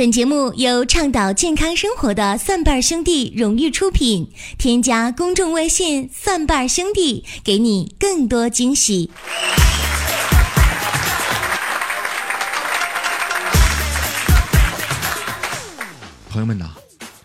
本节目由倡导健康生活的蒜瓣兄弟荣誉出品。添加公众微信“蒜瓣兄弟”，给你更多惊喜。朋友们呐，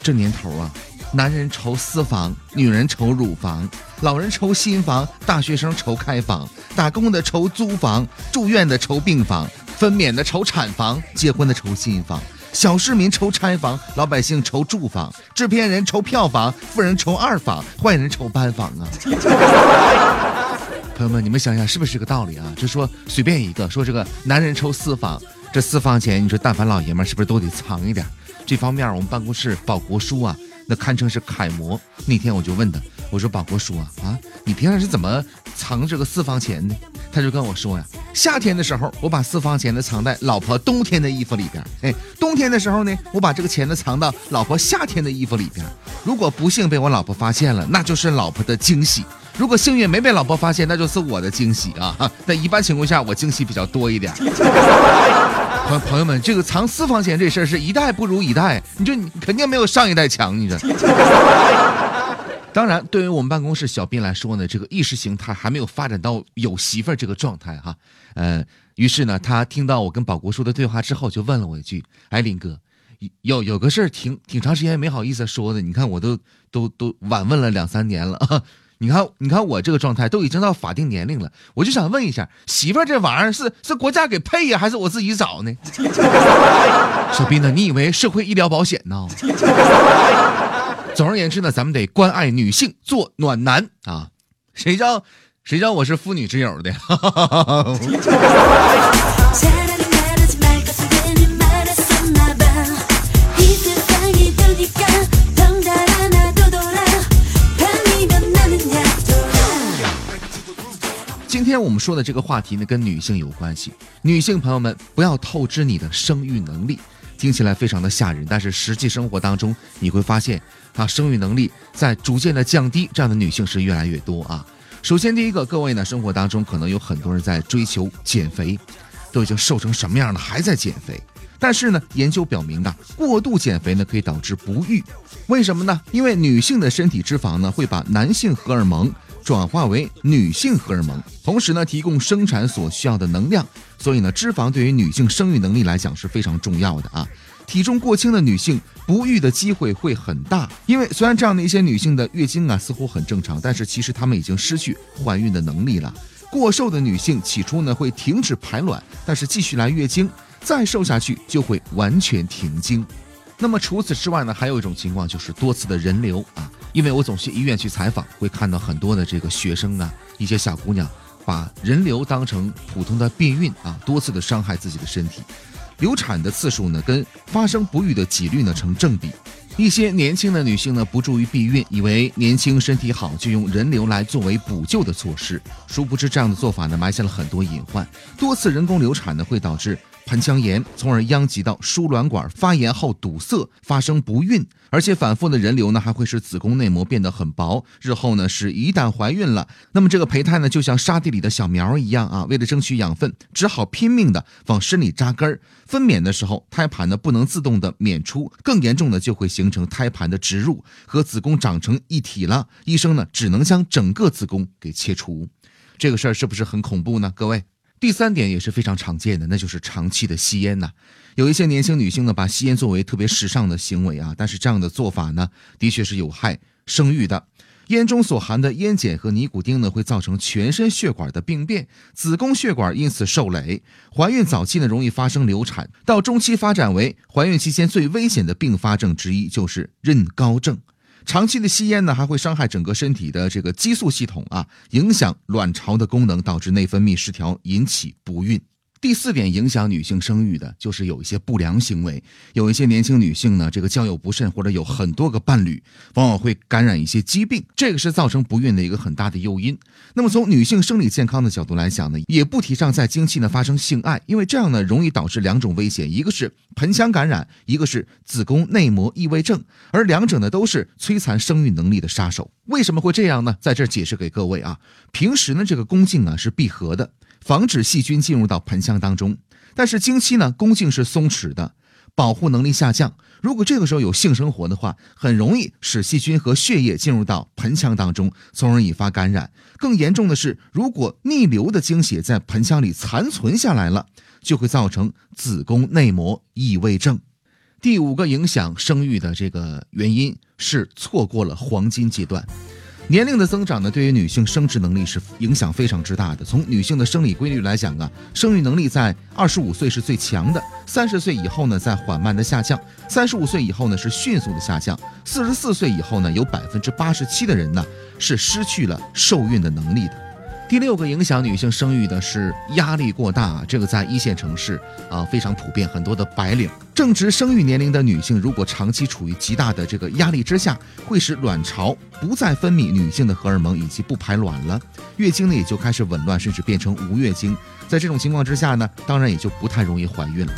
这年头啊，男人愁私房，女人愁乳房，老人愁新房，大学生愁开房，打工的愁租房，住院的愁病房，分娩的愁产房，结婚的愁新房。小市民愁拆房，老百姓愁住房，制片人愁票房，富人愁二房，坏人愁班房啊！朋友们，你们想想是不是这个道理啊？就说随便一个，说这个男人愁私房，这私房钱，你说但凡老爷们是不是都得藏一点？这方面我们办公室保国叔啊，那堪称是楷模。那天我就问他，我说保国叔啊，啊，你平常是怎么藏这个私房钱的？他就跟我说呀，夏天的时候我把私房钱呢藏在老婆冬天的衣服里边，哎，冬天的时候呢，我把这个钱呢藏到老婆夏天的衣服里边。如果不幸被我老婆发现了，那就是老婆的惊喜；如果幸运没被老婆发现，那就是我的惊喜啊。在一般情况下，我惊喜比较多一点。朋朋友们，这个藏私房钱这事儿是一代不如一代，你就你肯定没有上一代强，你这。当然，对于我们办公室小斌来说呢，这个意识形态还没有发展到有媳妇儿这个状态哈。呃，于是呢，他听到我跟保国叔的对话之后，就问了我一句：“哎，林哥，有有个事儿挺挺长时间没好意思说的，你看我都都都晚问了两三年了啊。你看，你看我这个状态都已经到法定年龄了，我就想问一下，媳妇儿这玩意儿是是国家给配呀，还是我自己找呢？” 小斌呢，你以为社会医疗保险呢？总而言之呢，咱们得关爱女性，做暖男啊！谁叫谁叫我是妇女之友的？今天我们说的这个话题呢，跟女性有关系。女性朋友们，不要透支你的生育能力。听起来非常的吓人，但是实际生活当中你会发现，啊，生育能力在逐渐的降低，这样的女性是越来越多啊。首先第一个，各位呢，生活当中可能有很多人在追求减肥，都已经瘦成什么样了，还在减肥。但是呢，研究表明啊，过度减肥呢可以导致不育，为什么呢？因为女性的身体脂肪呢会把男性荷尔蒙。转化为女性荷尔蒙，同时呢提供生产所需要的能量，所以呢脂肪对于女性生育能力来讲是非常重要的啊。体重过轻的女性不育的机会会很大，因为虽然这样的一些女性的月经啊似乎很正常，但是其实她们已经失去怀孕的能力了。过瘦的女性起初呢会停止排卵，但是继续来月经，再瘦下去就会完全停经。那么除此之外呢，还有一种情况就是多次的人流啊。因为我总去医院去采访，会看到很多的这个学生啊，一些小姑娘把人流当成普通的避孕啊，多次的伤害自己的身体。流产的次数呢，跟发生不育的几率呢成正比。一些年轻的女性呢，不注意避孕，以为年轻身体好就用人流来作为补救的措施，殊不知这样的做法呢，埋下了很多隐患。多次人工流产呢，会导致。盆腔炎，从而殃及到输卵管发炎后堵塞，发生不孕，而且反复的人流呢，还会使子宫内膜变得很薄，日后呢是一旦怀孕了，那么这个胚胎呢就像沙地里的小苗一样啊，为了争取养分，只好拼命的往身里扎根儿。分娩的时候，胎盘呢不能自动的娩出，更严重的就会形成胎盘的植入，和子宫长成一体了，医生呢只能将整个子宫给切除，这个事儿是不是很恐怖呢？各位。第三点也是非常常见的，那就是长期的吸烟呐。有一些年轻女性呢，把吸烟作为特别时尚的行为啊，但是这样的做法呢，的确是有害生育的。烟中所含的烟碱和尼古丁呢，会造成全身血管的病变，子宫血管因此受累。怀孕早期呢，容易发生流产，到中期发展为怀孕期间最危险的并发症之一，就是妊高症。长期的吸烟呢，还会伤害整个身体的这个激素系统啊，影响卵巢的功能，导致内分泌失调，引起不孕。第四点影响女性生育的就是有一些不良行为，有一些年轻女性呢，这个交友不慎或者有很多个伴侣，往往会感染一些疾病，这个是造成不孕的一个很大的诱因。那么从女性生理健康的角度来讲呢，也不提倡在经期呢发生性爱，因为这样呢容易导致两种危险，一个是盆腔感染，一个是子宫内膜异位症，而两者呢都是摧残生育能力的杀手。为什么会这样呢？在这儿解释给各位啊，平时呢这个宫颈啊是闭合的。防止细菌进入到盆腔当中，但是经期呢，宫颈是松弛的，保护能力下降。如果这个时候有性生活的话，很容易使细菌和血液进入到盆腔当中，从而引发感染。更严重的是，如果逆流的经血在盆腔里残存下来了，就会造成子宫内膜异位症。第五个影响生育的这个原因是错过了黄金阶段。年龄的增长呢，对于女性生殖能力是影响非常之大的。从女性的生理规律来讲啊，生育能力在二十五岁是最强的，三十岁以后呢在缓慢的下降，三十五岁以后呢是迅速的下降，四十四岁以后呢有百分之八十七的人呢是失去了受孕的能力的。第六个影响女性生育的是压力过大，这个在一线城市啊非常普遍。很多的白领正值生育年龄的女性，如果长期处于极大的这个压力之下，会使卵巢不再分泌女性的荷尔蒙，以及不排卵了，月经呢也就开始紊乱，甚至变成无月经。在这种情况之下呢，当然也就不太容易怀孕了。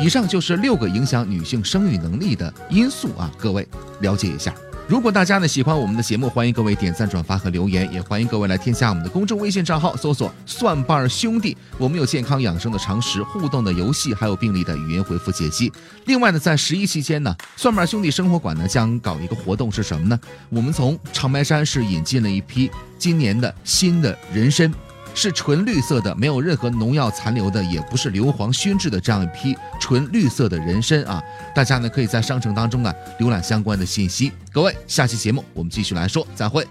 以上就是六个影响女性生育能力的因素啊，各位了解一下。如果大家呢喜欢我们的节目，欢迎各位点赞、转发和留言，也欢迎各位来添加我们的公众微信账号，搜索“蒜瓣兄弟”。我们有健康养生的常识、互动的游戏，还有病例的语音回复解析。另外呢，在十一期间呢，蒜瓣兄弟生活馆呢将搞一个活动，是什么呢？我们从长白山是引进了一批今年的新的人参。是纯绿色的，没有任何农药残留的，也不是硫磺熏制的这样一批纯绿色的人参啊！大家呢可以在商城当中呢浏览相关的信息。各位，下期节目我们继续来说，再会。